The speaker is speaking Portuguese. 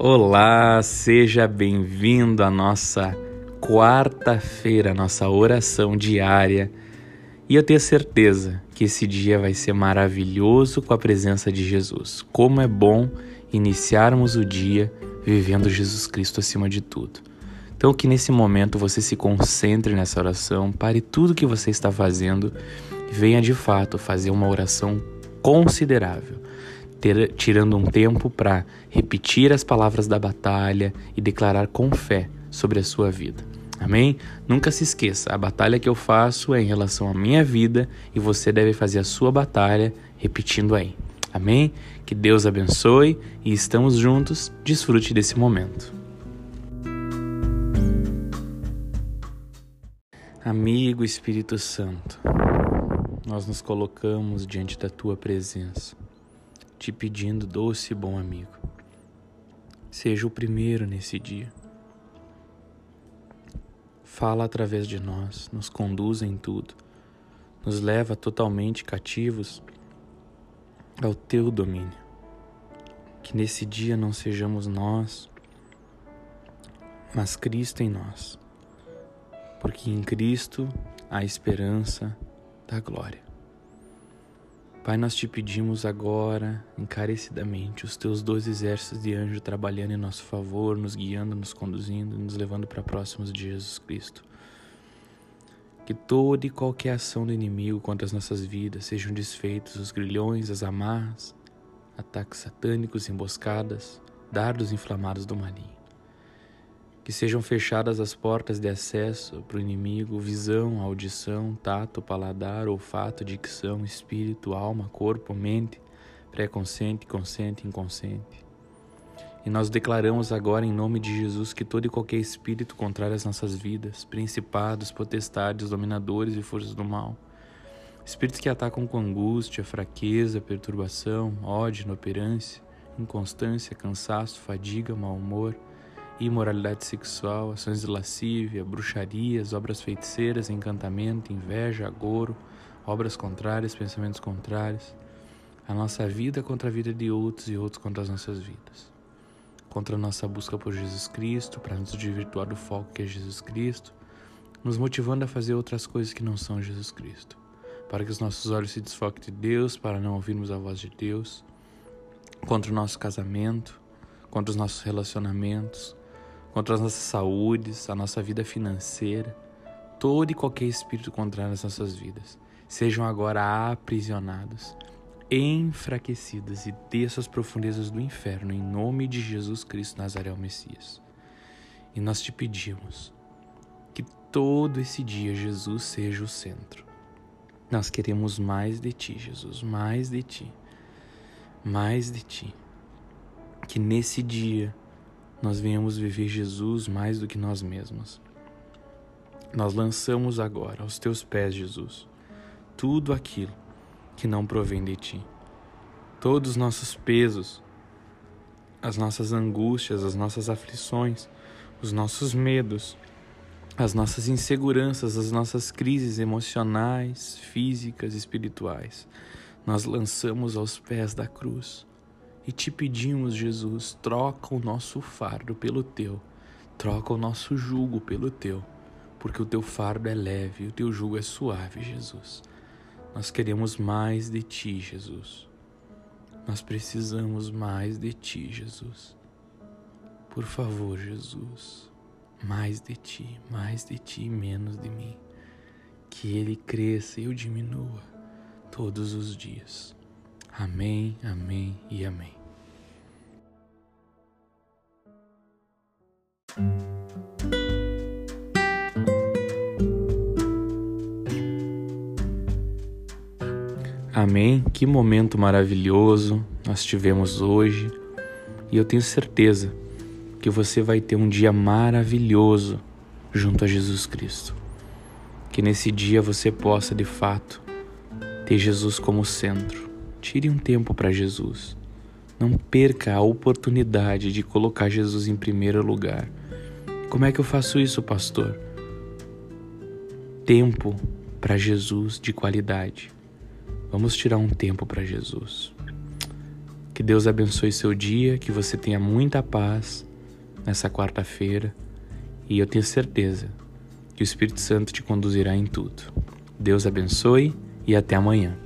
Olá, seja bem-vindo à nossa quarta-feira, nossa oração diária. E eu tenho certeza que esse dia vai ser maravilhoso com a presença de Jesus. Como é bom iniciarmos o dia vivendo Jesus Cristo acima de tudo. Então, que nesse momento você se concentre nessa oração, pare tudo que você está fazendo e venha de fato fazer uma oração considerável ter, tirando um tempo para repetir as palavras da batalha e declarar com fé sobre a sua vida. Amém? Nunca se esqueça, a batalha que eu faço é em relação à minha vida e você deve fazer a sua batalha repetindo aí. Amém? Que Deus abençoe e estamos juntos. Desfrute desse momento. Amigo Espírito Santo, nós nos colocamos diante da tua presença te pedindo, doce e bom amigo, seja o primeiro nesse dia. Fala através de nós, nos conduza em tudo, nos leva totalmente cativos ao teu domínio. Que nesse dia não sejamos nós, mas Cristo em nós, porque em Cristo há esperança da glória. Pai, nós te pedimos agora, encarecidamente, os teus dois exércitos de anjo trabalhando em nosso favor, nos guiando, nos conduzindo, nos levando para próximos de Jesus Cristo. Que toda e qualquer ação do inimigo contra as nossas vidas sejam desfeitos os grilhões, as amarras, ataques satânicos, emboscadas, dardos inflamados do maligno que sejam fechadas as portas de acesso para o inimigo, visão, audição, tato, paladar, olfato, dicção, espírito, alma, corpo, mente, pré-consciente, consciente, inconsciente. E nós declaramos agora em nome de Jesus que todo e qualquer espírito contrário às nossas vidas, principados, potestades, dominadores e forças do mal, espíritos que atacam com angústia, fraqueza, perturbação, ódio, inoperância, inconstância, cansaço, fadiga, mau humor, imoralidade sexual, ações de lascívia, bruxarias, obras feiticeiras, encantamento, inveja, agouro, obras contrárias, pensamentos contrários, a nossa vida contra a vida de outros e outros contra as nossas vidas. Contra a nossa busca por Jesus Cristo, para nos desvirtuar do foco que é Jesus Cristo, nos motivando a fazer outras coisas que não são Jesus Cristo. Para que os nossos olhos se desfoquem de Deus, para não ouvirmos a voz de Deus. Contra o nosso casamento, contra os nossos relacionamentos, contra as nossas saúdes, a nossa vida financeira, todo e qualquer espírito contrário nas nossas vidas, sejam agora aprisionados, enfraquecidos e desçam as profundezas do inferno, em nome de Jesus Cristo Nazaré, o Messias. E nós te pedimos que todo esse dia Jesus seja o centro. Nós queremos mais de ti, Jesus, mais de ti, mais de ti. Que nesse dia nós venhamos viver Jesus mais do que nós mesmos. Nós lançamos agora aos teus pés, Jesus, tudo aquilo que não provém de ti. Todos os nossos pesos, as nossas angústias, as nossas aflições, os nossos medos, as nossas inseguranças, as nossas crises emocionais, físicas, espirituais, nós lançamos aos pés da cruz e te pedimos, Jesus, troca o nosso fardo pelo teu, troca o nosso jugo pelo teu, porque o teu fardo é leve o teu jugo é suave, Jesus. Nós queremos mais de ti, Jesus. Nós precisamos mais de ti, Jesus. Por favor, Jesus, mais de ti, mais de ti menos de mim. Que ele cresça e eu diminua todos os dias. Amém, amém e amém. Amém. Que momento maravilhoso nós tivemos hoje e eu tenho certeza que você vai ter um dia maravilhoso junto a Jesus Cristo. Que nesse dia você possa de fato ter Jesus como centro. Tire um tempo para Jesus. Não perca a oportunidade de colocar Jesus em primeiro lugar. Como é que eu faço isso, pastor? Tempo para Jesus de qualidade. Vamos tirar um tempo para Jesus. Que Deus abençoe seu dia, que você tenha muita paz nessa quarta-feira e eu tenho certeza que o Espírito Santo te conduzirá em tudo. Deus abençoe e até amanhã.